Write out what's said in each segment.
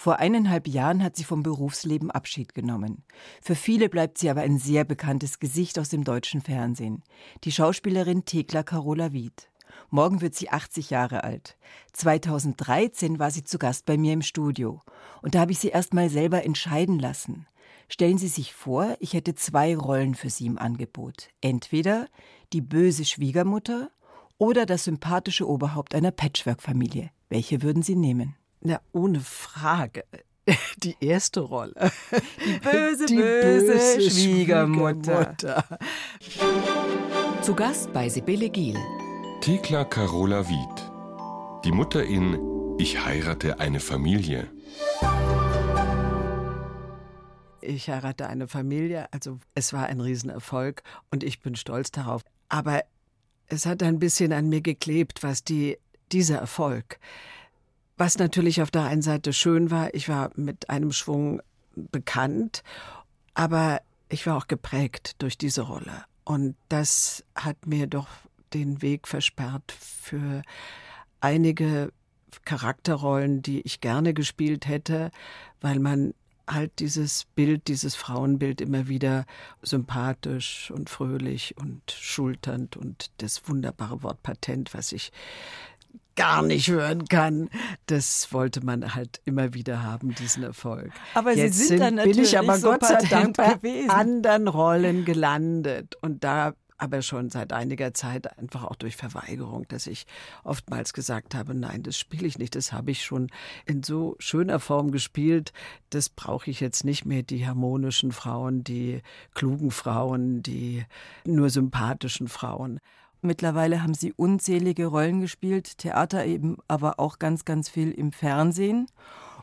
Vor eineinhalb Jahren hat sie vom Berufsleben Abschied genommen. Für viele bleibt sie aber ein sehr bekanntes Gesicht aus dem deutschen Fernsehen. Die Schauspielerin Thekla Carola Wied. Morgen wird sie 80 Jahre alt. 2013 war sie zu Gast bei mir im Studio. Und da habe ich sie erst mal selber entscheiden lassen. Stellen Sie sich vor, ich hätte zwei Rollen für Sie im Angebot. Entweder die böse Schwiegermutter oder das sympathische Oberhaupt einer Patchwork-Familie. Welche würden Sie nehmen? Na, ohne Frage. Die erste Rolle. Die böse, Die böse, böse Schwiegermutter. Schwiegermutter. Zu Gast bei Sibylle Giel. Thekla Carola Wied. Die Mutter in Ich heirate eine Familie. Ich heirate eine Familie. Also es war ein Riesenerfolg und ich bin stolz darauf. Aber es hat ein bisschen an mir geklebt, was die, dieser Erfolg was natürlich auf der einen Seite schön war, ich war mit einem Schwung bekannt, aber ich war auch geprägt durch diese Rolle. Und das hat mir doch den Weg versperrt für einige Charakterrollen, die ich gerne gespielt hätte, weil man halt dieses Bild, dieses Frauenbild immer wieder sympathisch und fröhlich und schulternd und das wunderbare Wort Patent, was ich gar nicht hören kann. Das wollte man halt immer wieder haben, diesen Erfolg. Aber Jetzt Sie sind, dann natürlich bin ich aber so Gott sei Dank bei gewesen. anderen Rollen gelandet und da aber schon seit einiger Zeit einfach auch durch Verweigerung, dass ich oftmals gesagt habe, nein, das spiele ich nicht, das habe ich schon in so schöner Form gespielt, das brauche ich jetzt nicht mehr, die harmonischen Frauen, die klugen Frauen, die nur sympathischen Frauen. Mittlerweile haben sie unzählige Rollen gespielt, Theater eben, aber auch ganz, ganz viel im Fernsehen.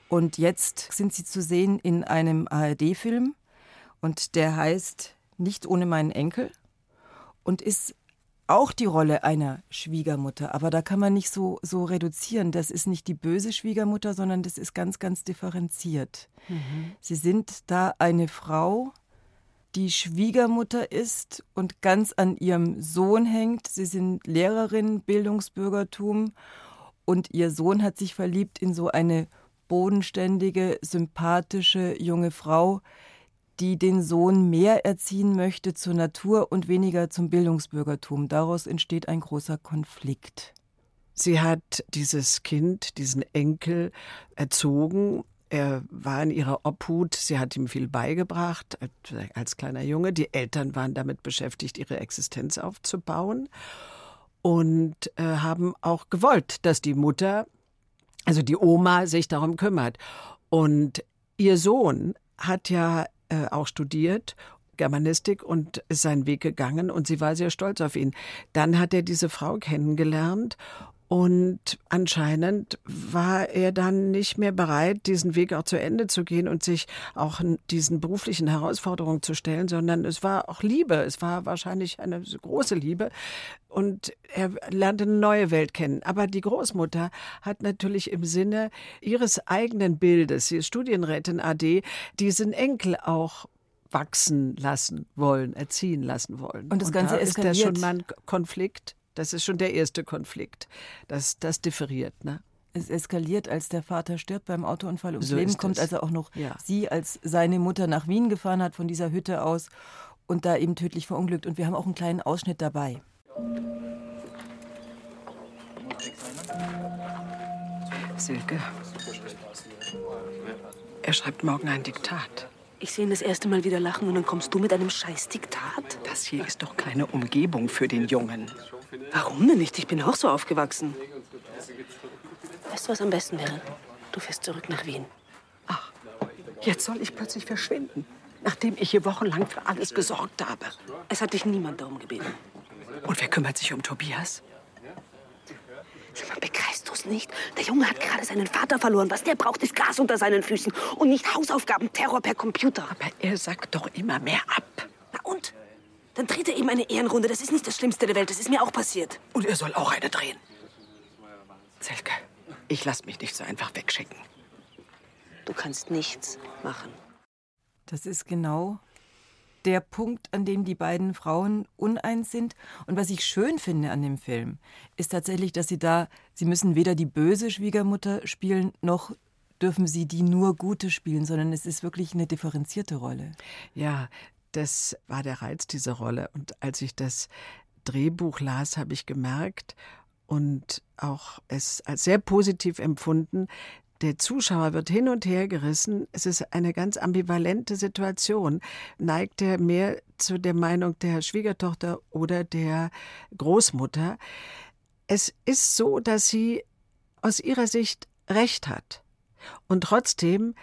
Und jetzt sind sie zu sehen in einem ARD-Film und der heißt Nicht ohne meinen Enkel und ist auch die Rolle einer Schwiegermutter, aber da kann man nicht so, so reduzieren. Das ist nicht die böse Schwiegermutter, sondern das ist ganz, ganz differenziert. Mhm. Sie sind da eine Frau, die Schwiegermutter ist und ganz an ihrem Sohn hängt. Sie sind Lehrerin, Bildungsbürgertum und ihr Sohn hat sich verliebt in so eine bodenständige, sympathische junge Frau, die den Sohn mehr erziehen möchte zur Natur und weniger zum Bildungsbürgertum. Daraus entsteht ein großer Konflikt. Sie hat dieses Kind, diesen Enkel erzogen er war in ihrer Obhut, sie hat ihm viel beigebracht als kleiner Junge. Die Eltern waren damit beschäftigt, ihre Existenz aufzubauen und äh, haben auch gewollt, dass die Mutter, also die Oma, sich darum kümmert. Und ihr Sohn hat ja äh, auch studiert Germanistik und ist seinen Weg gegangen und sie war sehr stolz auf ihn. Dann hat er diese Frau kennengelernt und anscheinend war er dann nicht mehr bereit, diesen Weg auch zu Ende zu gehen und sich auch diesen beruflichen Herausforderungen zu stellen, sondern es war auch Liebe. Es war wahrscheinlich eine große Liebe. Und er lernte eine neue Welt kennen. Aber die Großmutter hat natürlich im Sinne ihres eigenen Bildes, sie ist Studienrätin AD, diesen Enkel auch wachsen lassen wollen, erziehen lassen wollen. Und das Ganze und da eskaliert. ist da schon mal ein Konflikt. Das ist schon der erste Konflikt. Das, das differiert, ne? Es eskaliert, als der Vater stirbt beim Autounfall ums so Leben kommt, als er auch noch ja. sie als seine Mutter nach Wien gefahren hat von dieser Hütte aus und da eben tödlich verunglückt. Und wir haben auch einen kleinen Ausschnitt dabei. Silke, er schreibt morgen ein Diktat. Ich sehe ihn das erste Mal wieder lachen und dann kommst du mit einem Scheißdiktat? Das hier ist doch keine Umgebung für den Jungen. Warum denn nicht? Ich bin auch so aufgewachsen. Weißt du, was am besten wäre? Du fährst zurück nach Wien. Ach, jetzt soll ich plötzlich verschwinden, nachdem ich hier wochenlang für alles gesorgt habe. Es hat dich niemand darum gebeten. Und wer kümmert sich um Tobias? Sag mal, begreifst du es nicht? Der Junge hat gerade seinen Vater verloren. Was der braucht, ist Gras unter seinen Füßen und nicht Hausaufgaben, Terror per Computer. Aber er sagt doch immer mehr ab. Na und? Dann dreht er eben eine Ehrenrunde. Das ist nicht das Schlimmste der Welt. Das ist mir auch passiert. Und er soll auch eine drehen. Zelke, ich lass mich nicht so einfach wegschicken. Du kannst nichts machen. Das ist genau der Punkt, an dem die beiden Frauen uneins sind. Und was ich schön finde an dem Film, ist tatsächlich, dass sie da, sie müssen weder die böse Schwiegermutter spielen, noch dürfen Sie die nur Gute spielen, sondern es ist wirklich eine differenzierte Rolle. Ja, das war der Reiz dieser Rolle. Und als ich das Drehbuch las, habe ich gemerkt und auch es als sehr positiv empfunden, der Zuschauer wird hin und her gerissen. Es ist eine ganz ambivalente Situation. Neigt er mehr zu der Meinung der Schwiegertochter oder der Großmutter? Es ist so, dass sie aus ihrer Sicht recht hat. Und trotzdem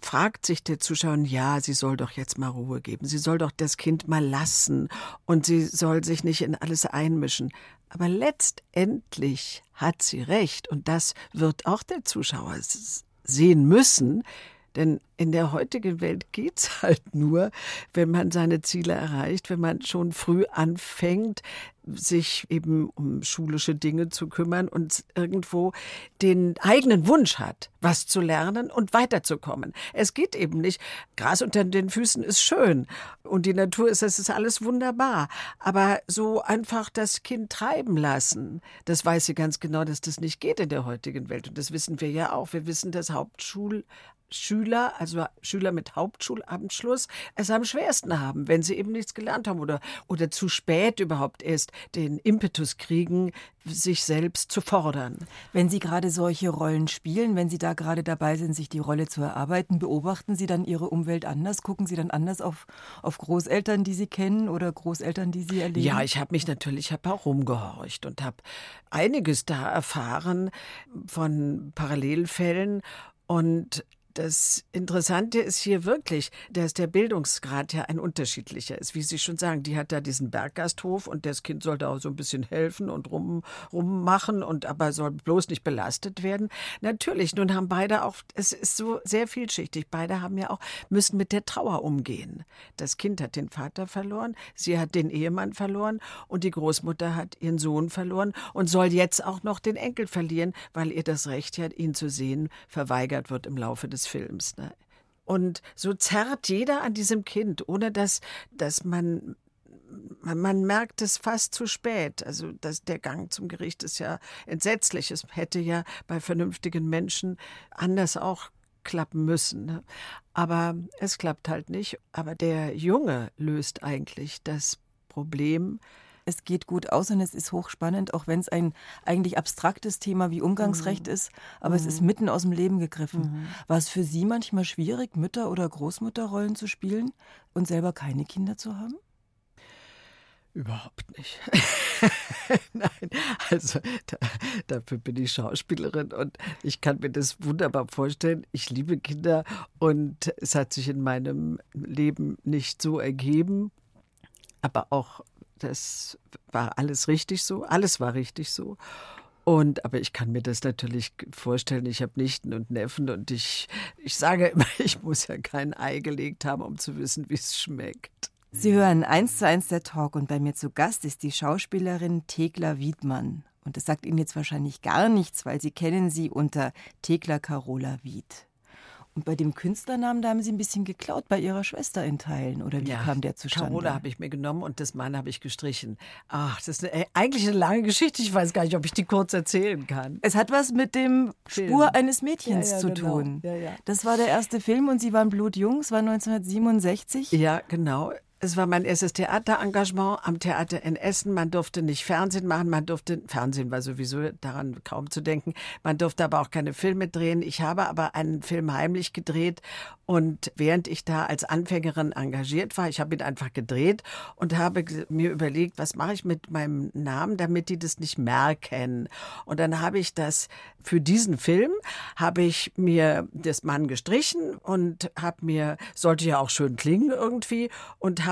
fragt sich der Zuschauer, ja, sie soll doch jetzt mal Ruhe geben, sie soll doch das Kind mal lassen und sie soll sich nicht in alles einmischen. Aber letztendlich hat sie recht und das wird auch der Zuschauer sehen müssen, denn in der heutigen Welt geht's halt nur, wenn man seine Ziele erreicht, wenn man schon früh anfängt, sich eben um schulische Dinge zu kümmern und irgendwo den eigenen Wunsch hat, was zu lernen und weiterzukommen. Es geht eben nicht. Gras unter den Füßen ist schön und die Natur ist, es ist alles wunderbar. Aber so einfach das Kind treiben lassen, das weiß sie ganz genau, dass das nicht geht in der heutigen Welt. Und das wissen wir ja auch. Wir wissen, dass Hauptschul Schüler, also Schüler mit Hauptschulabschluss, es am schwersten haben, wenn sie eben nichts gelernt haben oder, oder zu spät überhaupt erst den Impetus kriegen, sich selbst zu fordern. Wenn Sie gerade solche Rollen spielen, wenn Sie da gerade dabei sind, sich die Rolle zu erarbeiten, beobachten Sie dann Ihre Umwelt anders? Gucken Sie dann anders auf, auf Großeltern, die Sie kennen oder Großeltern, die Sie erleben? Ja, ich habe mich natürlich, ich habe auch rumgehorcht und habe einiges da erfahren von Parallelfällen und das Interessante ist hier wirklich, dass der Bildungsgrad ja ein unterschiedlicher ist. Wie Sie schon sagen, die hat da diesen Berggasthof und das Kind soll da auch so ein bisschen helfen und rum, rummachen und aber soll bloß nicht belastet werden. Natürlich, nun haben beide auch, es ist so sehr vielschichtig. Beide haben ja auch, müssen mit der Trauer umgehen. Das Kind hat den Vater verloren, sie hat den Ehemann verloren und die Großmutter hat ihren Sohn verloren und soll jetzt auch noch den Enkel verlieren, weil ihr das Recht hat, ihn zu sehen, verweigert wird im Laufe des Films. Ne? Und so zerrt jeder an diesem Kind, ohne dass, dass man man merkt es fast zu spät. Also das, der Gang zum Gericht ist ja entsetzlich. Es hätte ja bei vernünftigen Menschen anders auch klappen müssen. Ne? Aber es klappt halt nicht. Aber der Junge löst eigentlich das Problem es geht gut aus und es ist hochspannend, auch wenn es ein eigentlich abstraktes Thema wie Umgangsrecht mhm. ist, aber mhm. es ist mhm. mitten aus dem Leben gegriffen. Mhm. War es für Sie manchmal schwierig, Mütter- oder Großmutterrollen zu spielen und selber keine Kinder zu haben? Überhaupt nicht. Nein, also da, dafür bin ich Schauspielerin und ich kann mir das wunderbar vorstellen. Ich liebe Kinder und es hat sich in meinem Leben nicht so ergeben, aber auch das war alles richtig so, alles war richtig so. Und, aber ich kann mir das natürlich vorstellen. Ich habe Nichten und Neffen und ich, ich sage immer, ich muss ja kein Ei gelegt haben, um zu wissen, wie es schmeckt. Sie hören eins zu eins der Talk und bei mir zu Gast ist die Schauspielerin Thekla Wiedmann. Und das sagt Ihnen jetzt wahrscheinlich gar nichts, weil Sie kennen sie unter Thekla Carola Wied. Und bei dem Künstlernamen, da haben Sie ein bisschen geklaut bei Ihrer Schwester in Teilen. Oder wie ja, kam der zustande? Carola habe ich mir genommen und das Mann habe ich gestrichen. Ach, das ist eine, äh, eigentlich eine lange Geschichte. Ich weiß gar nicht, ob ich die kurz erzählen kann. Es hat was mit dem Film. Spur eines Mädchens ja, ja, zu genau. tun. Das war der erste Film und Sie waren blutjung. Es war 1967. Ja, genau. Es war mein erstes Theaterengagement am Theater in Essen. Man durfte nicht Fernsehen machen, man durfte, Fernsehen war sowieso daran kaum zu denken, man durfte aber auch keine Filme drehen. Ich habe aber einen Film heimlich gedreht und während ich da als Anfängerin engagiert war, ich habe ihn einfach gedreht und habe mir überlegt, was mache ich mit meinem Namen, damit die das nicht merken. Und dann habe ich das für diesen Film, habe ich mir das Mann gestrichen und habe mir, sollte ja auch schön klingen irgendwie und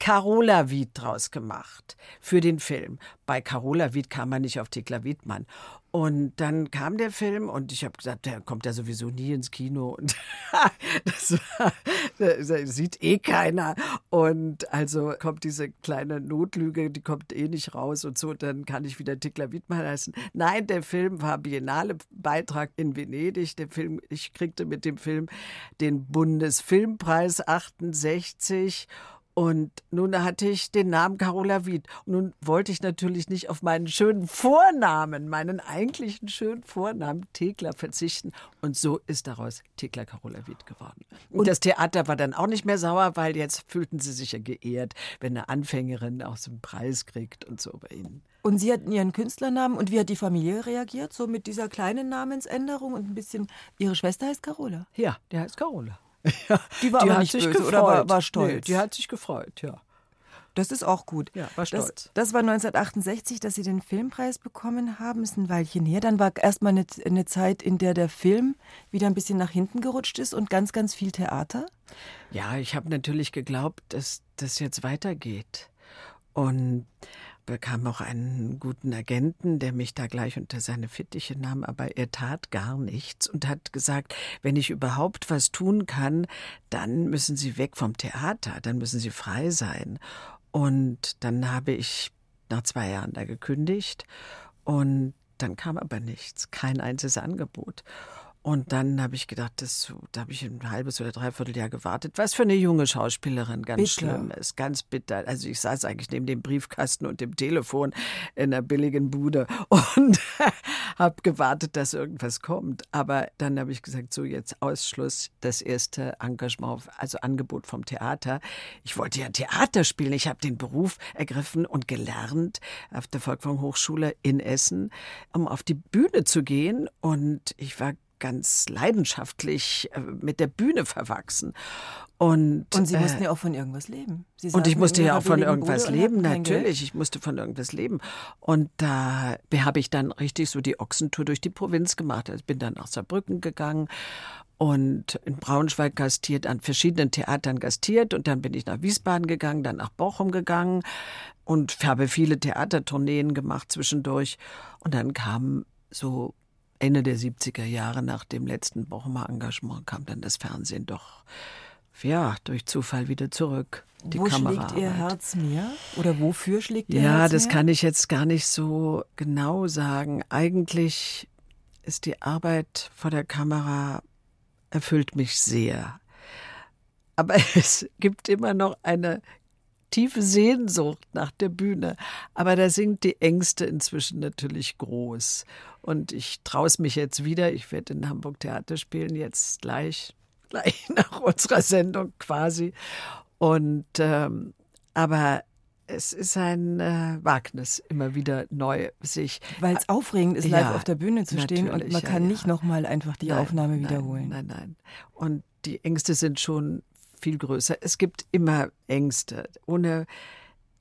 Carola Wied draus gemacht für den Film. Bei Carola Wied kam man nicht auf Thekla Wiedmann. Und dann kam der Film und ich habe gesagt, der kommt ja sowieso nie ins Kino und das, das, sieht eh keiner. Und also kommt diese kleine Notlüge, die kommt eh nicht raus und so, dann kann ich wieder Tickler Wiedmann heißen. Nein, der Film war Biennale Beitrag in Venedig. Der Film, ich kriegte mit dem Film den Bundesfilmpreis 68 Und nun hatte ich den Namen Carola Wied. Und nun wollte ich natürlich nicht auf meinen schönen Vornamen, meinen eigentlichen schönen Vornamen Thekla verzichten. Und so ist daraus Thekla Carola Wied geworden. Und, und das Theater war dann auch nicht mehr sauer, weil jetzt fühlten sie sich ja geehrt, wenn eine Anfängerin auch so einen Preis kriegt und so bei ihnen. Und Sie hatten Ihren Künstlernamen und wie hat die Familie reagiert? So mit dieser kleinen Namensänderung und ein bisschen. Ihre Schwester heißt Carola. Ja, die heißt Carola. Ja, die war die aber nicht böse gefreut. oder war, war stolz? Nee, die hat sich gefreut, ja. Das ist auch gut. Ja, war stolz. Das, das, war 1968, dass Sie den Filmpreis bekommen haben. Ist ein Weilchen her. Dann war erstmal eine, eine Zeit, in der der Film wieder ein bisschen nach hinten gerutscht ist und ganz, ganz viel Theater. Ja, ich habe natürlich geglaubt, dass das jetzt weitergeht. Und bekam auch einen guten Agenten, der mich da gleich unter seine Fittiche nahm, aber er tat gar nichts und hat gesagt, wenn ich überhaupt was tun kann, dann müssen Sie weg vom Theater, dann müssen Sie frei sein. Und dann habe ich nach zwei Jahren da gekündigt und dann kam aber nichts, kein einziges Angebot. Und dann habe ich gedacht, das, da habe ich ein halbes oder dreiviertel Jahr gewartet, was für eine junge Schauspielerin ganz bitter. schlimm ist, ganz bitter. Also ich saß eigentlich neben dem Briefkasten und dem Telefon in einer billigen Bude und habe gewartet, dass irgendwas kommt. Aber dann habe ich gesagt, so jetzt Ausschluss, das erste Engagement, also Angebot vom Theater. Ich wollte ja Theater spielen. Ich habe den Beruf ergriffen und gelernt auf der Volkwang Hochschule in Essen, um auf die Bühne zu gehen. Und ich war ganz leidenschaftlich äh, mit der Bühne verwachsen. Und, und Sie mussten äh, ja auch von irgendwas leben. und ich musste ja auch von irgendwas leben, natürlich. Ich musste von irgendwas leben. Und da habe ich dann richtig so die Ochsentour durch die Provinz gemacht. Ich bin dann nach Saarbrücken gegangen und in Braunschweig gastiert, an verschiedenen Theatern gastiert. Und dann bin ich nach Wiesbaden gegangen, dann nach Bochum gegangen und habe viele Theatertourneen gemacht zwischendurch. Und dann kam so Ende der 70er Jahre nach dem letzten Bochumer Engagement kam dann das Fernsehen doch ja durch Zufall wieder zurück. Die Wo schlägt Ihr Herz mehr? Oder wofür schlägt Ihr ja, Herz mehr? Ja, das kann ich jetzt gar nicht so genau sagen. Eigentlich ist die Arbeit vor der Kamera erfüllt mich sehr. Aber es gibt immer noch eine tiefe Sehnsucht nach der Bühne. Aber da sind die Ängste inzwischen natürlich groß. Und ich traue es mich jetzt wieder. Ich werde in Hamburg Theater spielen, jetzt gleich, gleich nach unserer Sendung quasi. Und ähm, aber es ist ein äh, Wagnis, immer wieder neu sich. Weil es aufregend ist, live ja, auf der Bühne zu stehen und man kann ja, nicht nochmal einfach die nein, Aufnahme wiederholen. Nein, nein, nein. Und die Ängste sind schon viel größer. Es gibt immer Ängste. Ohne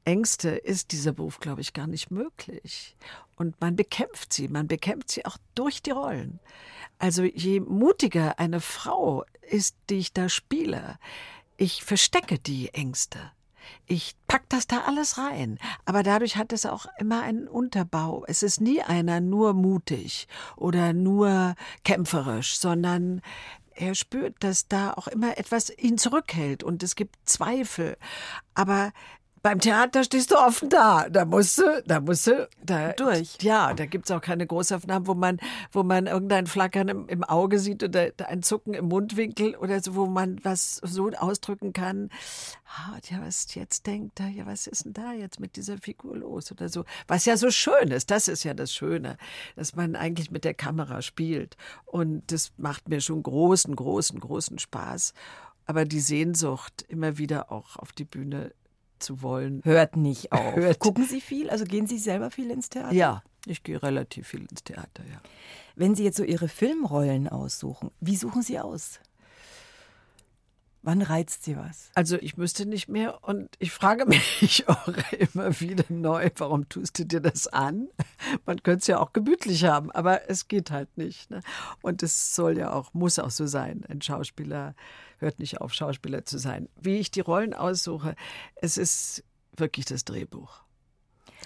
Ängste ist dieser Beruf, glaube ich, gar nicht möglich. Und man bekämpft sie, man bekämpft sie auch durch die Rollen. Also je mutiger eine Frau ist, die ich da spiele, ich verstecke die Ängste. Ich pack das da alles rein, aber dadurch hat es auch immer einen Unterbau. Es ist nie einer nur mutig oder nur kämpferisch, sondern er spürt, dass da auch immer etwas ihn zurückhält und es gibt Zweifel. Aber beim Theater stehst du offen da. Da musst du, da musst du da, durch. Ja, da gibt es auch keine Großaufnahmen, wo man, wo man irgendein Flackern im, im, Auge sieht oder ein Zucken im Mundwinkel oder so, wo man was so ausdrücken kann. Ah, ja, was jetzt denkt er, ja, was ist denn da jetzt mit dieser Figur los oder so. Was ja so schön ist, das ist ja das Schöne, dass man eigentlich mit der Kamera spielt. Und das macht mir schon großen, großen, großen Spaß. Aber die Sehnsucht, immer wieder auch auf die Bühne zu wollen. Hört nicht auf. Hört. Gucken Sie viel? Also gehen Sie selber viel ins Theater? Ja, ich gehe relativ viel ins Theater, ja. Wenn Sie jetzt so Ihre Filmrollen aussuchen, wie suchen Sie aus? Wann reizt Sie was? Also ich müsste nicht mehr und ich frage mich auch immer wieder neu, warum tust du dir das an? Man könnte es ja auch gemütlich haben, aber es geht halt nicht. Ne? Und es soll ja auch, muss auch so sein. Ein Schauspieler hört nicht auf, Schauspieler zu sein. Wie ich die Rollen aussuche, es ist wirklich das Drehbuch.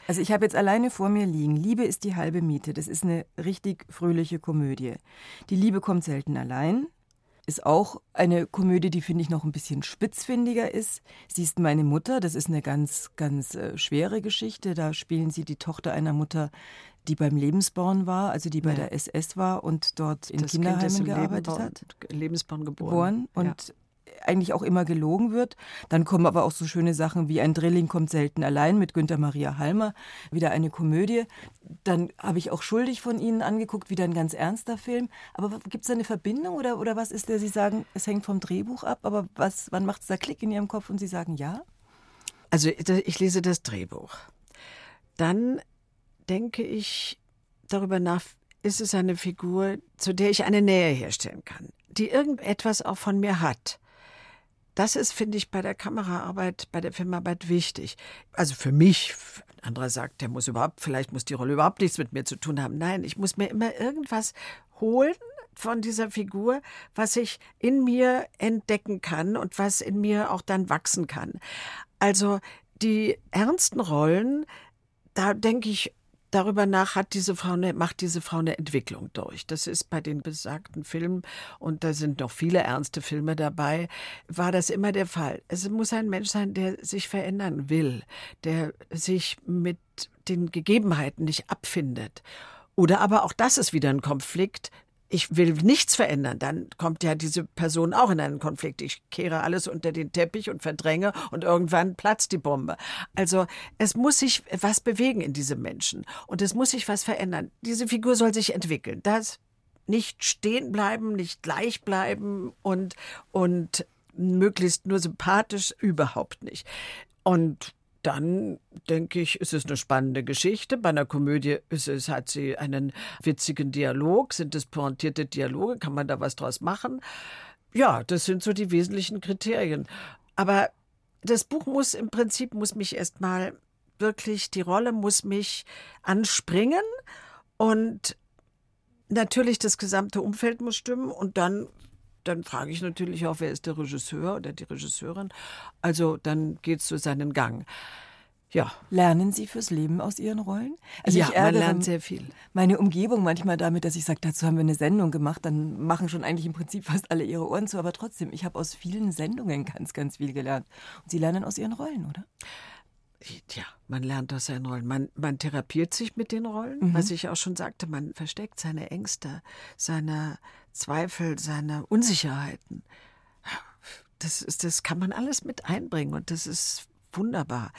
Also ich habe jetzt alleine vor mir liegen, Liebe ist die halbe Miete. Das ist eine richtig fröhliche Komödie. Die Liebe kommt selten allein, ist auch eine Komödie, die finde ich noch ein bisschen spitzfindiger ist. Sie ist meine Mutter, das ist eine ganz, ganz äh, schwere Geschichte. Da spielen sie die Tochter einer Mutter, die beim Lebensborn war, also die bei ja. der SS war und dort in das Kinderheimen gearbeitet Lebensborn, hat. Lebensborn geboren. geboren und eigentlich auch immer gelogen wird. Dann kommen aber auch so schöne Sachen wie Ein Drilling kommt selten allein mit Günter Maria Halmer, wieder eine Komödie. Dann habe ich auch Schuldig von Ihnen angeguckt, wieder ein ganz ernster Film. Aber gibt es da eine Verbindung oder, oder was ist der? Sie sagen, es hängt vom Drehbuch ab, aber was, wann macht es da Klick in Ihrem Kopf und Sie sagen ja? Also ich lese das Drehbuch. Dann denke ich darüber nach, ist es eine Figur, zu der ich eine Nähe herstellen kann, die irgendetwas auch von mir hat. Das ist, finde ich, bei der Kameraarbeit, bei der Filmarbeit wichtig. Also für mich, ein anderer sagt, der muss überhaupt, vielleicht muss die Rolle überhaupt nichts mit mir zu tun haben. Nein, ich muss mir immer irgendwas holen von dieser Figur, was ich in mir entdecken kann und was in mir auch dann wachsen kann. Also die ernsten Rollen, da denke ich darüber nach hat diese Frau eine, macht diese Frau eine Entwicklung durch. Das ist bei den besagten Filmen, und da sind noch viele ernste Filme dabei, war das immer der Fall. Es muss ein Mensch sein, der sich verändern will, der sich mit den Gegebenheiten nicht abfindet. Oder aber auch das ist wieder ein Konflikt, ich will nichts verändern, dann kommt ja diese Person auch in einen Konflikt. Ich kehre alles unter den Teppich und verdränge und irgendwann platzt die Bombe. Also es muss sich was bewegen in diesem Menschen und es muss sich was verändern. Diese Figur soll sich entwickeln. Das nicht stehen bleiben, nicht gleich bleiben und, und möglichst nur sympathisch überhaupt nicht. Und dann denke ich, ist es eine spannende Geschichte. Bei einer Komödie ist es, hat sie einen witzigen Dialog. Sind es pointierte Dialoge? Kann man da was draus machen? Ja, das sind so die wesentlichen Kriterien. Aber das Buch muss im Prinzip, muss mich erstmal wirklich, die Rolle muss mich anspringen und natürlich das gesamte Umfeld muss stimmen und dann dann frage ich natürlich auch, wer ist der Regisseur oder die Regisseurin. Also dann geht es so seinen Gang. Ja. Lernen Sie fürs Leben aus Ihren Rollen? Also ja, man lernt sehr viel. Meine Umgebung manchmal damit, dass ich sage, dazu haben wir eine Sendung gemacht, dann machen schon eigentlich im Prinzip fast alle ihre Ohren zu. Aber trotzdem, ich habe aus vielen Sendungen ganz, ganz viel gelernt. Und Sie lernen aus Ihren Rollen, oder? Ja, man lernt aus seinen Rollen. Man, man therapiert sich mit den Rollen, mhm. was ich auch schon sagte. Man versteckt seine Ängste, seine Zweifel, seine Unsicherheiten. Das, ist, das kann man alles mit einbringen und das ist wunderbar.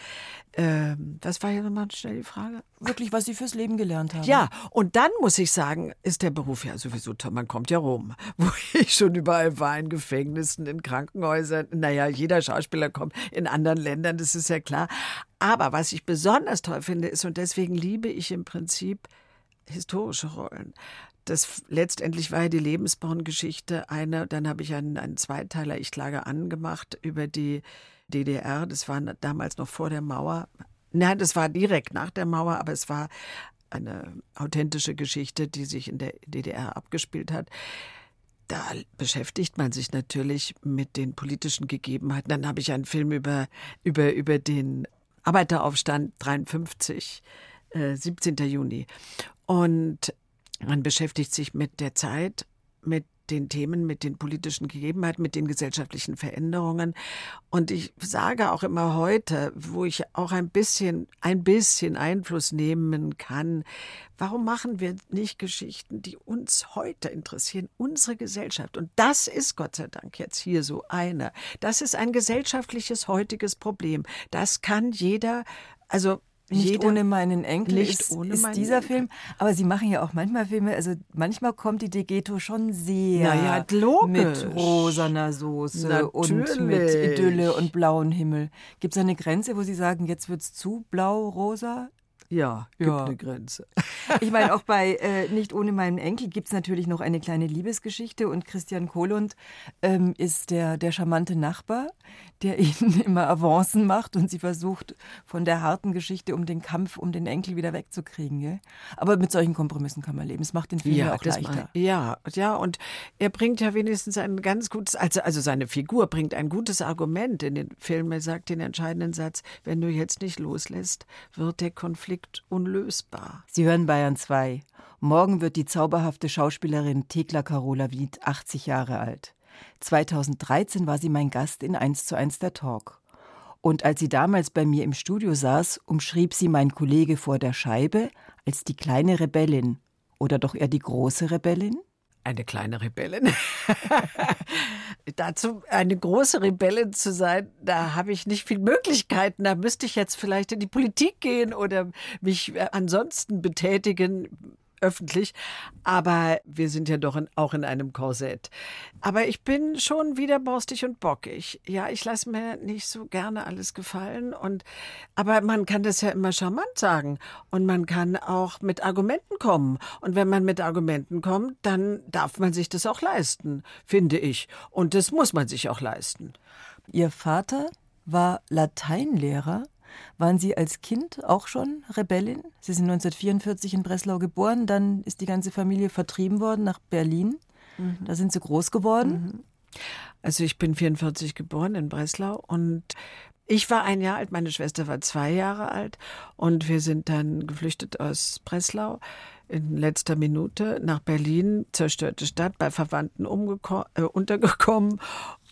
Ähm, was war hier nochmal schnell die Frage? Wirklich, was Sie fürs Leben gelernt haben. Ja, und dann muss ich sagen, ist der Beruf ja sowieso toll. Man kommt ja rum, wo ich schon überall war, in Gefängnissen, in Krankenhäusern. Naja, jeder Schauspieler kommt in anderen Ländern, das ist ja klar. Aber was ich besonders toll finde, ist, und deswegen liebe ich im Prinzip historische Rollen. Das letztendlich war ja die Lebensborn-Geschichte eine. Dann habe ich einen, einen Zweiteiler, ich klage angemacht über die DDR. Das war damals noch vor der Mauer. Nein, das war direkt nach der Mauer, aber es war eine authentische Geschichte, die sich in der DDR abgespielt hat. Da beschäftigt man sich natürlich mit den politischen Gegebenheiten. Dann habe ich einen Film über, über, über den Arbeiteraufstand 53, äh, 17. Juni. Und man beschäftigt sich mit der Zeit, mit den Themen, mit den politischen Gegebenheiten, mit den gesellschaftlichen Veränderungen. Und ich sage auch immer heute, wo ich auch ein bisschen, ein bisschen Einfluss nehmen kann, warum machen wir nicht Geschichten, die uns heute interessieren, unsere Gesellschaft? Und das ist Gott sei Dank jetzt hier so eine. Das ist ein gesellschaftliches heutiges Problem. Das kann jeder, also nicht Jeder, ohne meinen Enkel nicht ist, ohne ist dieser Enkel. Film. Aber Sie machen ja auch manchmal Filme, also manchmal kommt die Degeto schon sehr naja, mit rosaner Soße Natürlich. und mit Idylle und blauen Himmel. Gibt es eine Grenze, wo Sie sagen, jetzt wird es zu blau-rosa? Ja, gibt ja. eine Grenze. Ich meine, auch bei äh, Nicht ohne meinen Enkel gibt es natürlich noch eine kleine Liebesgeschichte und Christian Kohlund ähm, ist der, der charmante Nachbar, der ihnen immer Avancen macht und sie versucht, von der harten Geschichte um den Kampf um den Enkel wieder wegzukriegen. Gell? Aber mit solchen Kompromissen kann man leben. Es macht den Film ja, auch leichter. Mal, ja, ja, und er bringt ja wenigstens ein ganz gutes, also, also seine Figur bringt ein gutes Argument in den Film. Er sagt den entscheidenden Satz, wenn du jetzt nicht loslässt, wird der Konflikt unlösbar. Sie hören Bayern 2. Morgen wird die zauberhafte Schauspielerin Thekla Carola Wied 80 Jahre alt. 2013 war sie mein Gast in 1 zu 1 der Talk. Und als sie damals bei mir im Studio saß, umschrieb sie mein Kollege vor der Scheibe als die kleine Rebellin. Oder doch eher die große Rebellin? Eine kleine Rebellin. dazu eine große Rebellin zu sein, da habe ich nicht viel Möglichkeiten. Da müsste ich jetzt vielleicht in die Politik gehen oder mich äh, ansonsten betätigen öffentlich, aber wir sind ja doch in, auch in einem Korsett. Aber ich bin schon wieder borstig und bockig. Ja, ich lasse mir nicht so gerne alles gefallen und aber man kann das ja immer charmant sagen und man kann auch mit Argumenten kommen und wenn man mit Argumenten kommt, dann darf man sich das auch leisten, finde ich und das muss man sich auch leisten. Ihr Vater war Lateinlehrer waren Sie als Kind auch schon Rebellin? Sie sind 1944 in Breslau geboren, dann ist die ganze Familie vertrieben worden nach Berlin. Mhm. Da sind Sie groß geworden. Mhm. Also ich bin 44 geboren in Breslau und ich war ein Jahr alt, meine Schwester war zwei Jahre alt und wir sind dann geflüchtet aus Breslau in letzter Minute nach Berlin, zerstörte Stadt, bei Verwandten äh, untergekommen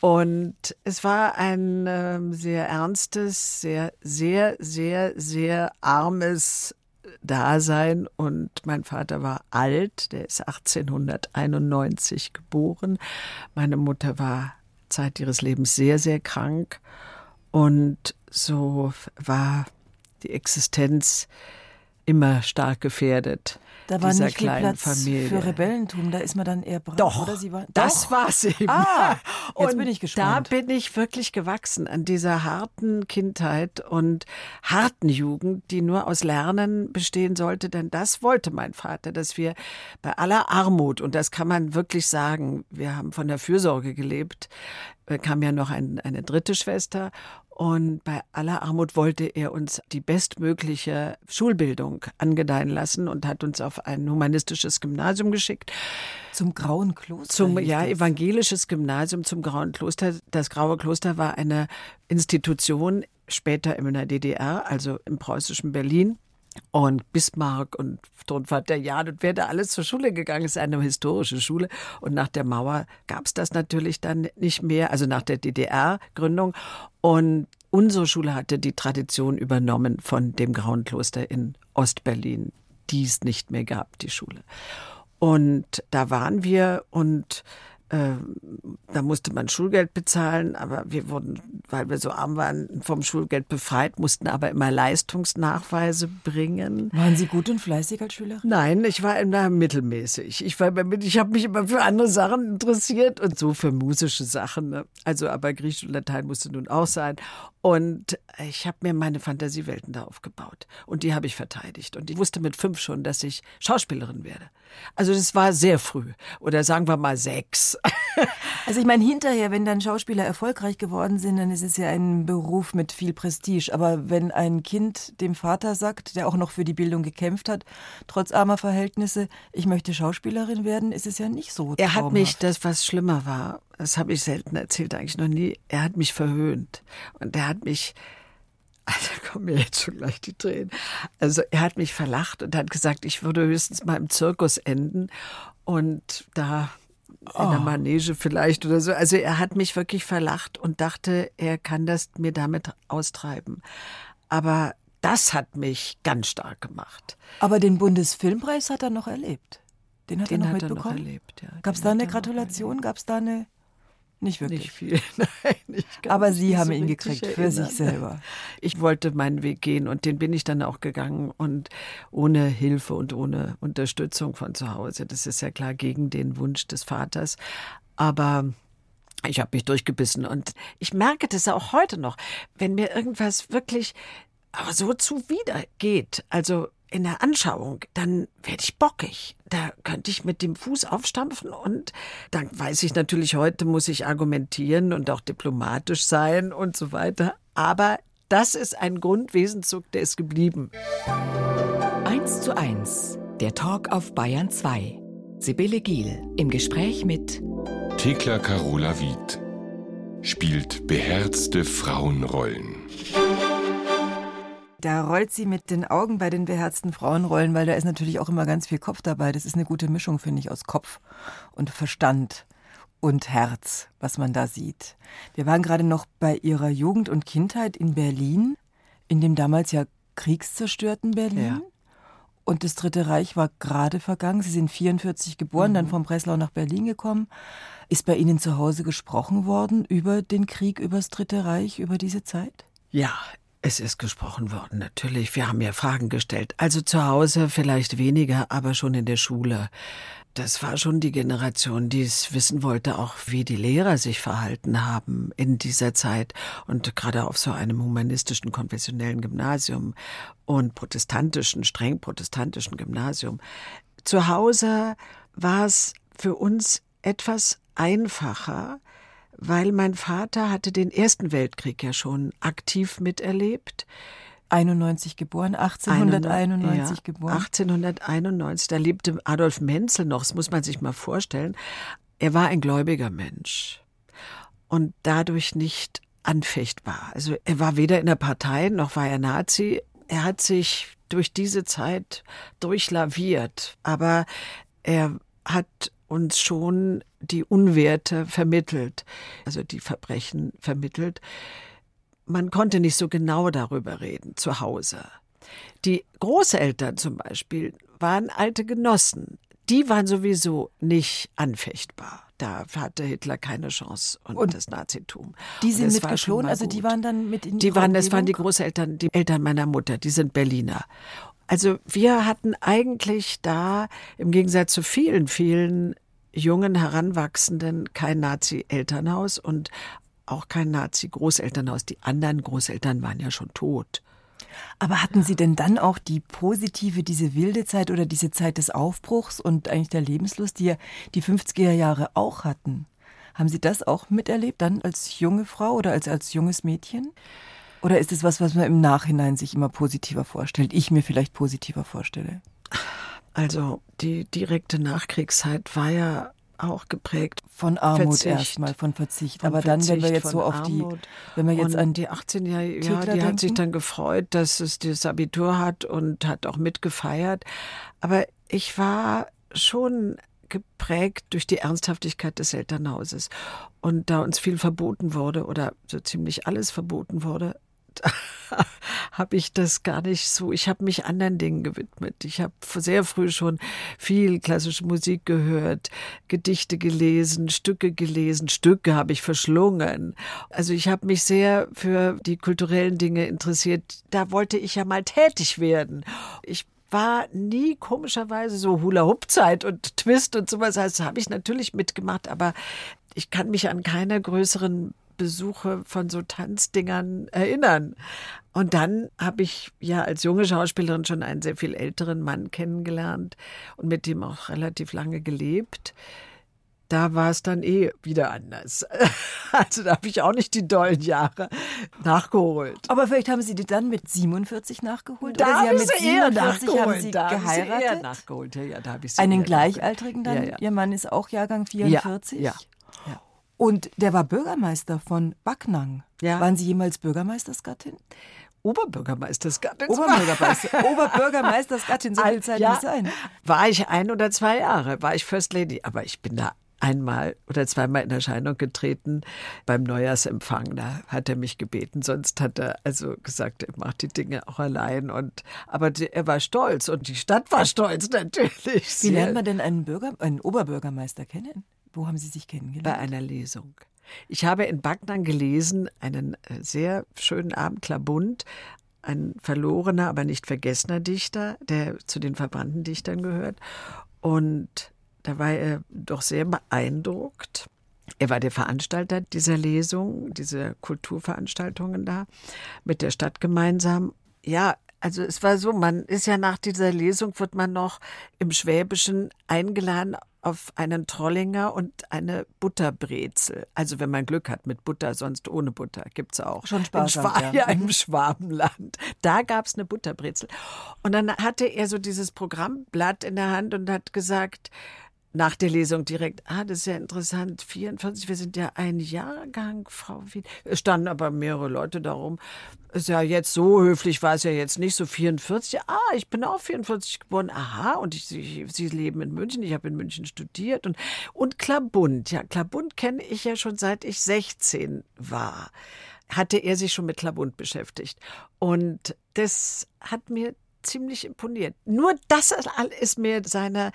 und es war ein äh, sehr ernstes, sehr, sehr, sehr, sehr armes Dasein. Und mein Vater war alt, der ist 1891 geboren. Meine Mutter war Zeit ihres Lebens sehr, sehr krank. Und so war die Existenz immer stark gefährdet. Da war dieser nicht viel kleinen Platz Familie. für Rebellentum, da ist man dann eher brav, Doch, oder? Sie war, das Doch. war's eben. Ah, jetzt Und bin ich Da gespannt. bin ich wirklich gewachsen an dieser harten Kindheit und harten Jugend, die nur aus Lernen bestehen sollte, denn das wollte mein Vater, dass wir bei aller Armut, und das kann man wirklich sagen, wir haben von der Fürsorge gelebt, kam ja noch ein, eine dritte Schwester und bei aller Armut wollte er uns die bestmögliche Schulbildung angedeihen lassen und hat uns auf ein humanistisches Gymnasium geschickt. Zum Grauen Kloster. Zum ja evangelisches Gymnasium zum Grauen Kloster. Das Graue Kloster war eine Institution später in der DDR, also im preußischen Berlin. Und Bismarck und Tonvater Jan und wer da alles zur Schule gegangen ist, eine historische Schule. Und nach der Mauer gab es das natürlich dann nicht mehr, also nach der DDR-Gründung. Und unsere Schule hatte die Tradition übernommen von dem Grauen Kloster in Ostberlin, die es nicht mehr gab, die Schule. Und da waren wir und da musste man Schulgeld bezahlen, aber wir wurden, weil wir so arm waren, vom Schulgeld befreit, mussten aber immer Leistungsnachweise bringen. Waren Sie gut und fleißig als Schülerin? Nein, ich war immer mittelmäßig. Ich, war immer, ich habe mich immer für andere Sachen interessiert und so für musische Sachen. Ne? Also, aber Griechisch und Latein musste nun auch sein. Und ich habe mir meine Fantasiewelten da aufgebaut. Und die habe ich verteidigt. Und ich wusste mit fünf schon, dass ich Schauspielerin werde. Also das war sehr früh. Oder sagen wir mal sechs. Also ich meine, hinterher, wenn dann Schauspieler erfolgreich geworden sind, dann ist es ja ein Beruf mit viel Prestige. Aber wenn ein Kind dem Vater sagt, der auch noch für die Bildung gekämpft hat, trotz armer Verhältnisse, ich möchte Schauspielerin werden, ist es ja nicht so Er hat traumhaft. mich, das was schlimmer war, das habe ich selten erzählt, eigentlich noch nie, er hat mich verhöhnt. Und er hat mich, also kommen mir jetzt schon gleich die Tränen. Also er hat mich verlacht und hat gesagt, ich würde höchstens mal im Zirkus enden und da in der Manege vielleicht oder so. Also er hat mich wirklich verlacht und dachte, er kann das mir damit austreiben. Aber das hat mich ganz stark gemacht. Aber den Bundesfilmpreis hat er noch erlebt. Den hat Den er noch hat er noch mitbekommen. Gab es da eine Gratulation? Gab es da eine? Nicht wirklich. Nicht viel, nein. Ich kann Aber Sie nicht haben so ihn gekriegt für erinnern. sich selber. Ich wollte meinen Weg gehen und den bin ich dann auch gegangen und ohne Hilfe und ohne Unterstützung von zu Hause. Das ist ja klar gegen den Wunsch des Vaters. Aber ich habe mich durchgebissen und ich merke das auch heute noch, wenn mir irgendwas wirklich aber so zuwider geht, also in der Anschauung, dann werde ich bockig. Da könnte ich mit dem Fuß aufstampfen und dann weiß ich natürlich, heute muss ich argumentieren und auch diplomatisch sein und so weiter. Aber das ist ein Grundwesenszug, der ist geblieben. 1 zu 1. Der Talk auf Bayern 2. Sibylle Giel im Gespräch mit Thekla Carola Wied spielt beherzte Frauenrollen. Da rollt sie mit den Augen bei den beherzten Frauenrollen, weil da ist natürlich auch immer ganz viel Kopf dabei. Das ist eine gute Mischung, finde ich, aus Kopf und Verstand und Herz, was man da sieht. Wir waren gerade noch bei ihrer Jugend und Kindheit in Berlin, in dem damals ja kriegszerstörten Berlin. Ja. Und das Dritte Reich war gerade vergangen. Sie sind 44 geboren, mhm. dann von Breslau nach Berlin gekommen. Ist bei Ihnen zu Hause gesprochen worden über den Krieg, über das Dritte Reich, über diese Zeit? Ja, es ist gesprochen worden, natürlich. Wir haben ja Fragen gestellt. Also zu Hause vielleicht weniger, aber schon in der Schule. Das war schon die Generation, die es wissen wollte, auch wie die Lehrer sich verhalten haben in dieser Zeit und gerade auf so einem humanistischen, konfessionellen Gymnasium und protestantischen, streng protestantischen Gymnasium. Zu Hause war es für uns etwas einfacher, weil mein Vater hatte den Ersten Weltkrieg ja schon aktiv miterlebt. 91 geboren, 1891 ja, geboren. 1891, da lebte Adolf Menzel noch, das muss man sich mal vorstellen. Er war ein gläubiger Mensch und dadurch nicht anfechtbar. Also er war weder in der Partei noch war er Nazi. Er hat sich durch diese Zeit durchlaviert, aber er hat uns schon die Unwerte vermittelt, also die Verbrechen vermittelt man konnte nicht so genau darüber reden zu Hause. Die Großeltern zum Beispiel waren alte Genossen. Die waren sowieso nicht anfechtbar. Da hatte Hitler keine Chance und, und das Nazitum. Die sind mitgeflohen, also die waren dann mit in die waren, das waren die Großeltern, die Eltern meiner Mutter, die sind Berliner. Also wir hatten eigentlich da im Gegensatz zu vielen, vielen jungen Heranwachsenden kein Nazi-Elternhaus und auch kein Nazi-Großelternhaus. Die anderen Großeltern waren ja schon tot. Aber hatten Sie denn dann auch die positive, diese wilde Zeit oder diese Zeit des Aufbruchs und eigentlich der Lebenslust, die ja die 50er Jahre auch hatten? Haben Sie das auch miterlebt, dann als junge Frau oder als, als junges Mädchen? Oder ist es was, was man im Nachhinein sich immer positiver vorstellt? Ich mir vielleicht positiver vorstelle? Also die direkte Nachkriegszeit war ja auch geprägt. Von Armut erstmal, von Verzicht. Von Aber Verzicht, dann, wenn wir jetzt so auf Armut. die, wenn wir jetzt und an die 18 Jahre, ja, die denken. hat sich dann gefreut, dass es das Abitur hat und hat auch mitgefeiert. Aber ich war schon geprägt durch die Ernsthaftigkeit des Elternhauses. Und da uns viel verboten wurde oder so ziemlich alles verboten wurde, habe ich das gar nicht so. Ich habe mich anderen Dingen gewidmet. Ich habe sehr früh schon viel klassische Musik gehört, Gedichte gelesen, Stücke gelesen, Stücke habe ich verschlungen. Also ich habe mich sehr für die kulturellen Dinge interessiert. Da wollte ich ja mal tätig werden. Ich war nie komischerweise so Hula-Hoop-Zeit und Twist und sowas. Das habe ich natürlich mitgemacht, aber ich kann mich an keiner größeren Besuche von so Tanzdingern erinnern. Und dann habe ich ja als junge Schauspielerin schon einen sehr viel älteren Mann kennengelernt und mit dem auch relativ lange gelebt. Da war es dann eh wieder anders. Also da habe ich auch nicht die dollen Jahre nachgeholt. Aber vielleicht haben Sie die dann mit 47 nachgeholt? Da oder Sie haben mit 47 haben Sie da geheiratet? Haben sie nachgeholt. Ja, ja, da habe ich Einen Gleichaltrigen dann? Ja, ja. Ihr Mann ist auch Jahrgang 44? Ja, ja. Und der war Bürgermeister von Backnang. Ja. Waren Sie jemals Bürgermeistersgattin? Oberbürgermeistersgattin. Oberbürgermeister, Oberbürgermeistersgattin, so viel Zeit ja, muss sein. War ich ein oder zwei Jahre, war ich First Lady, aber ich bin da einmal oder zweimal in Erscheinung getreten beim Neujahrsempfang. Da hat er mich gebeten, sonst hat er also gesagt, er macht die Dinge auch allein. Und aber er war stolz und die Stadt war stolz natürlich. Wie lernt man denn einen Bürger, einen Oberbürgermeister kennen? Wo haben Sie sich kennengelernt? Bei einer Lesung. Ich habe in Backnang gelesen einen äh, sehr schönen Abend Klabund, ein verlorener, aber nicht vergessener Dichter, der zu den verbrannten Dichtern gehört. Und da war er doch sehr beeindruckt. Er war der Veranstalter dieser Lesung, dieser Kulturveranstaltungen da mit der Stadt gemeinsam. Ja, also es war so, man ist ja nach dieser Lesung, wird man noch im Schwäbischen eingeladen auf einen Trollinger und eine Butterbrezel. Also wenn man Glück hat mit Butter, sonst ohne Butter gibt's auch. Schon sparsam, Schwa ja. ja. im Schwabenland. Da gab's eine Butterbrezel. Und dann hatte er so dieses Programmblatt in der Hand und hat gesagt, nach der Lesung direkt, ah, das ist ja interessant, 44, wir sind ja ein Jahrgang, Frau Wien. Es standen aber mehrere Leute darum. Ist ja jetzt so höflich, war es ja jetzt nicht so 44. Ah, ich bin auch 44 geboren. Aha, und ich, ich, Sie leben in München, ich habe in München studiert. Und, und Klabund, ja, Klabund kenne ich ja schon seit ich 16 war. Hatte er sich schon mit Klabund beschäftigt. Und das hat mir ziemlich imponiert. Nur das ist mir seiner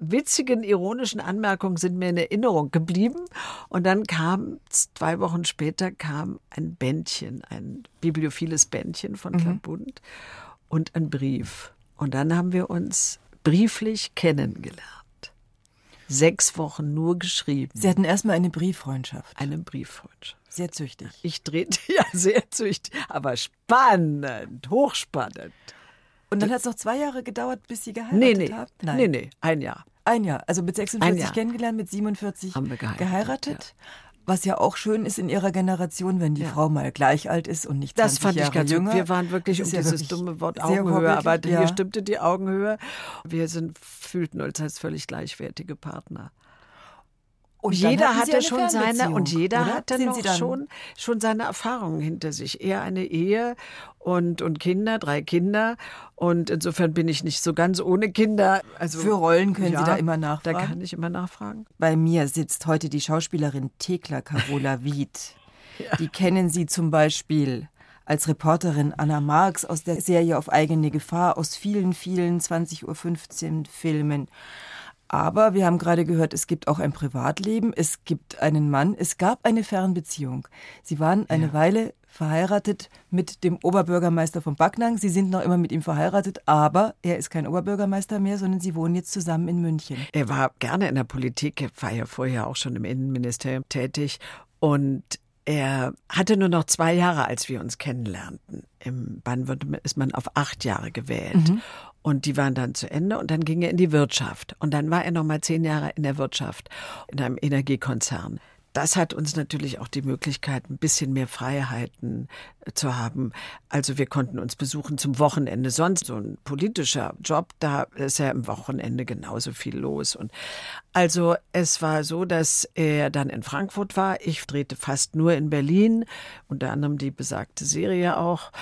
witzigen, ironischen Anmerkungen sind mir in Erinnerung geblieben. Und dann kam, zwei Wochen später, kam ein Bändchen, ein bibliophiles Bändchen von mhm. und ein Brief. Und dann haben wir uns brieflich kennengelernt. Sechs Wochen nur geschrieben. Sie hatten erstmal eine Brieffreundschaft. Eine Brieffreundschaft. Sehr züchtig. Ich drehte, ja, sehr züchtig, aber spannend, hochspannend. Und dann hat es noch zwei Jahre gedauert, bis Sie geheiratet nee, nee. habt? Nein, nee, nee, ein Jahr. Ein Jahr. Also mit 46 kennengelernt, mit 47 Haben wir geheiratet. geheiratet. Ja. Was ja auch schön ist in ihrer Generation, wenn die ja. Frau mal gleich alt ist und nicht 20 Das fand Jahre ich ganz jünger. Wir waren wirklich um dieses wirklich dumme Wort Augenhöhe, aber ja. hier stimmte die Augenhöhe. Wir sind, fühlten uns als völlig gleichwertige Partner. Und jeder hatte schon seine und jeder oder? hatte Sind noch schon schon seine Erfahrungen hinter sich. Er eine Ehe und und Kinder, drei Kinder und insofern bin ich nicht so ganz ohne Kinder. Also für Rollen können ja, Sie da immer nachfragen. Da kann ich immer nachfragen. Bei mir sitzt heute die Schauspielerin Thekla Carola Wied. ja. Die kennen Sie zum Beispiel als Reporterin Anna Marx aus der Serie Auf eigene Gefahr aus vielen vielen 20:15 Uhr Filmen. Aber wir haben gerade gehört, es gibt auch ein Privatleben, es gibt einen Mann, es gab eine Fernbeziehung. Sie waren eine ja. Weile verheiratet mit dem Oberbürgermeister von Backnang. Sie sind noch immer mit ihm verheiratet, aber er ist kein Oberbürgermeister mehr, sondern sie wohnen jetzt zusammen in München. Er war gerne in der Politik, er war ja vorher auch schon im Innenministerium tätig und er hatte nur noch zwei Jahre, als wir uns kennenlernten. Im Baden-Württemberg ist man auf acht Jahre gewählt. Mhm. Und die waren dann zu Ende und dann ging er in die Wirtschaft. Und dann war er noch mal zehn Jahre in der Wirtschaft, in einem Energiekonzern. Das hat uns natürlich auch die Möglichkeit, ein bisschen mehr Freiheiten äh, zu haben. Also wir konnten uns besuchen zum Wochenende. Sonst so ein politischer Job, da ist ja im Wochenende genauso viel los. Und also es war so, dass er dann in Frankfurt war. Ich drehte fast nur in Berlin, unter anderem die besagte Serie auch.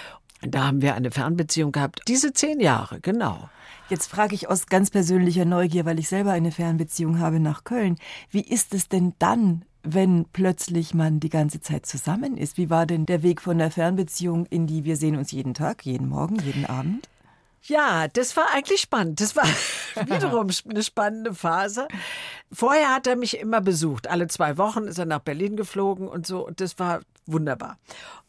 Da haben wir eine Fernbeziehung gehabt. Diese zehn Jahre, genau. Jetzt frage ich aus ganz persönlicher Neugier, weil ich selber eine Fernbeziehung habe nach Köln. Wie ist es denn dann, wenn plötzlich man die ganze Zeit zusammen ist? Wie war denn der Weg von der Fernbeziehung in die wir sehen uns jeden Tag, jeden Morgen, jeden Abend? Ja, das war eigentlich spannend. Das war wiederum eine spannende Phase. Vorher hat er mich immer besucht. Alle zwei Wochen ist er nach Berlin geflogen und so. Und das war wunderbar.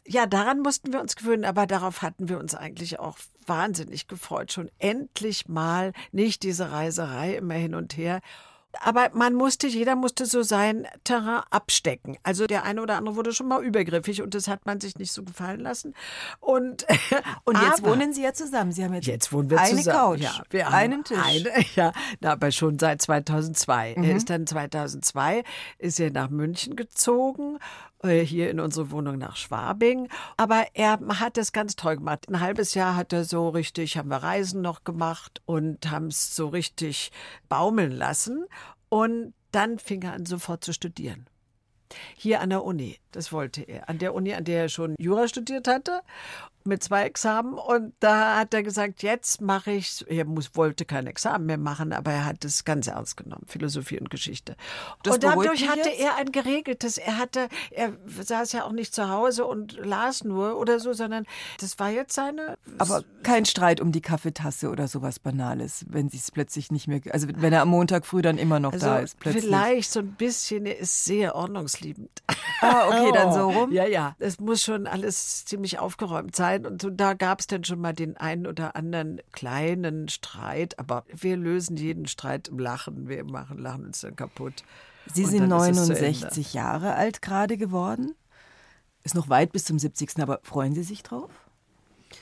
Ja, daran mussten wir uns gewöhnen, aber darauf hatten wir uns eigentlich auch wahnsinnig gefreut. Schon endlich mal nicht diese Reiserei immer hin und her aber man musste, jeder musste so sein Terrain abstecken. Also der eine oder andere wurde schon mal übergriffig und das hat man sich nicht so gefallen lassen. Und, und jetzt aber, wohnen Sie ja zusammen. Sie haben jetzt, jetzt wohnen wir eine zusammen. Couch, ja, wir einen Tisch. Eine, ja, aber schon seit 2002. Mhm. Er ist dann 2002 ist er nach München gezogen hier in unsere Wohnung nach Schwabing. Aber er hat es ganz toll gemacht. Ein halbes Jahr hat er so richtig, haben wir Reisen noch gemacht und haben es so richtig baumeln lassen. Und dann fing er an, sofort zu studieren. Hier an der Uni, das wollte er. An der Uni, an der er schon Jura studiert hatte mit zwei Examen und da hat er gesagt, jetzt mache ich, er muss, wollte kein Examen mehr machen, aber er hat es ganz ernst genommen, Philosophie und Geschichte. Das und dadurch hatte jetzt? er ein geregeltes, er hatte, er saß ja auch nicht zu Hause und las nur oder so, sondern das war jetzt seine. Aber kein Streit um die Kaffeetasse oder sowas Banales, wenn sie es plötzlich nicht mehr, also wenn er am Montag früh dann immer noch also da ist. Plötzlich. Vielleicht so ein bisschen, er ist sehr ordnungsliebend. Ah, okay, dann so rum. Ja, ja, es muss schon alles ziemlich aufgeräumt sein. Und so, da gab es dann schon mal den einen oder anderen kleinen Streit. Aber wir lösen jeden Streit im Lachen. Wir machen Lachen uns dann kaputt. Sie sind 69 Jahre alt gerade geworden. Ist noch weit bis zum 70. Aber freuen Sie sich drauf?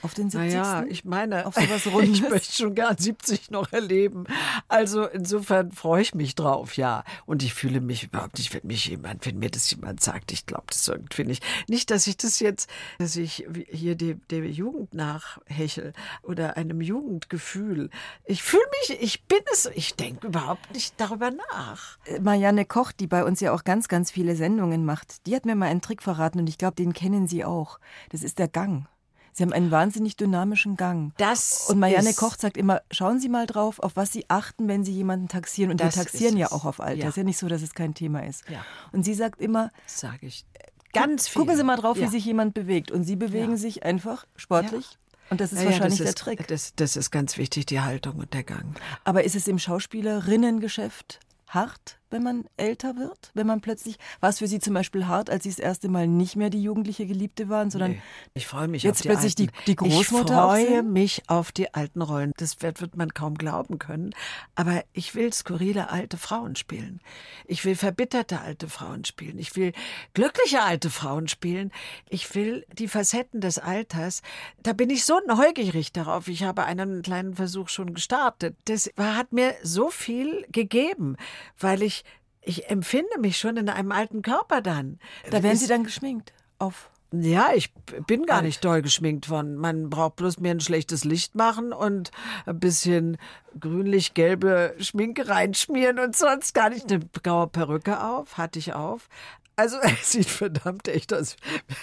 Auf den 70. Naja, ich meine, auf sowas Rundes. ich möchte schon gern 70 noch erleben. Also insofern freue ich mich drauf, ja. Und ich fühle mich überhaupt nicht, wenn mich jemand, wenn mir das jemand sagt, ich glaube das irgendwie nicht. Nicht, dass ich das jetzt, dass ich hier der, der Jugend nachhechel oder einem Jugendgefühl. Ich fühle mich, ich bin es, ich denke überhaupt nicht darüber nach. Äh, Marianne Koch, die bei uns ja auch ganz, ganz viele Sendungen macht, die hat mir mal einen Trick verraten und ich glaube, den kennen Sie auch. Das ist der Gang. Sie haben einen wahnsinnig dynamischen Gang. Das und Marianne Koch sagt immer, schauen Sie mal drauf, auf was Sie achten, wenn Sie jemanden taxieren. Und wir taxieren ja auch auf Alter. Ja. Ist ja nicht so, dass es kein Thema ist. Ja. Und sie sagt immer, sage ich ganz viel. Gucken Sie mal drauf, ja. wie sich jemand bewegt. Und Sie bewegen sich einfach sportlich. Und das ist Ja, wahrscheinlich das der ist, Trick. Das, das ist ganz wichtig, die Haltung und der Gang. Aber ist es im Schauspielerinnengeschäft hart, wenn man älter wird? Wenn man plötzlich, war es für Sie zum Beispiel hart, als Sie das erste Mal nicht mehr die jugendliche Geliebte waren, sondern Nee, ich freue mich jetzt auf die plötzlich die- alten. die Großmutter Ich freue mich auf die alten Rollen. Das wird, wird man kaum glauben können. Aber ich will skurrile alte Frauen spielen. Ich will verbitterte alte Frauen spielen. Ich will glückliche alte Frauen spielen. Ich will die Facetten des Alters. Da bin ich so neugierig darauf. Ich habe einen kleinen Versuch schon gestartet. Das war, hat mir so viel gegeben, weil ich ich empfinde mich schon in einem alten Körper dann. da werden Sie dann geschminkt auf. ja, ich bin gar Alt. nicht doll geschminkt worden. Man braucht bloß mir ein schlechtes Licht machen und ein bisschen grünlich-gelbe Schminke reinschmieren und sonst gar nicht. Eine graue Perücke auf, hatte ich auf. Also es sieht verdammt echt aus.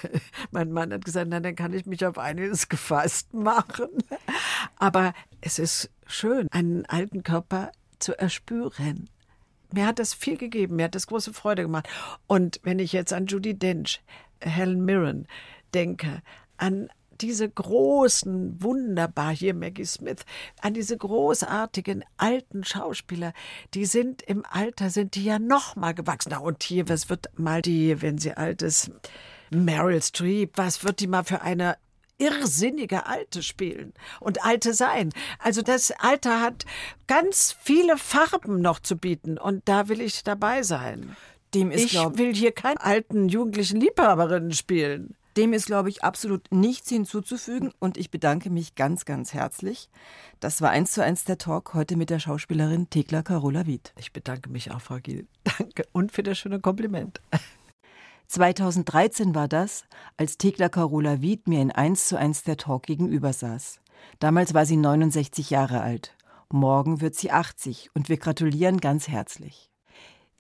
Mein Mann hat gesagt, na, dann kann ich mich auf einiges gefasst machen. Aber es ist schön, einen alten Körper zu erspüren. Mir hat das viel gegeben, mir hat das große Freude gemacht. Und wenn ich jetzt an Judy Dench, Helen Mirren denke, an diese großen, wunderbar hier Maggie Smith, an diese großartigen alten Schauspieler, die sind im Alter, sind die ja noch mal gewachsen. Und hier, was wird mal die, wenn sie alt ist, Meryl Streep, was wird die mal für eine irrsinnige Alte spielen und Alte sein. Also das Alter hat ganz viele Farben noch zu bieten und da will ich dabei sein. Dem ist, ich glaub- will hier keine alten jugendlichen Liebhaberinnen spielen. Dem ist, glaube ich, absolut nichts hinzuzufügen und ich bedanke mich ganz, ganz herzlich. Das war eins zu eins der Talk heute mit der Schauspielerin Thekla Carola Wied. Ich bedanke mich auch, Frau Giel. Danke und für das schöne Kompliment. 2013 war das, als Thekla Carola Wied mir in eins zu eins der Talk gegenüber saß. Damals war sie 69 Jahre alt. Morgen wird sie 80 und wir gratulieren ganz herzlich.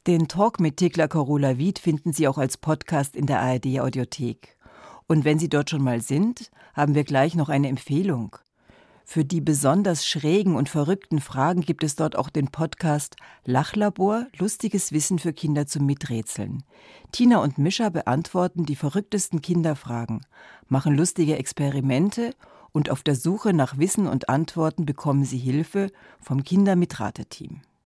Den Talk mit Thekla Carola Wied finden Sie auch als Podcast in der ARD Audiothek. Und wenn Sie dort schon mal sind, haben wir gleich noch eine Empfehlung. Für die besonders schrägen und verrückten Fragen gibt es dort auch den Podcast Lachlabor, lustiges Wissen für Kinder zum Miträtseln. Tina und Mischa beantworten die verrücktesten Kinderfragen, machen lustige Experimente und auf der Suche nach Wissen und Antworten bekommen sie Hilfe vom Kindermitrate-Team.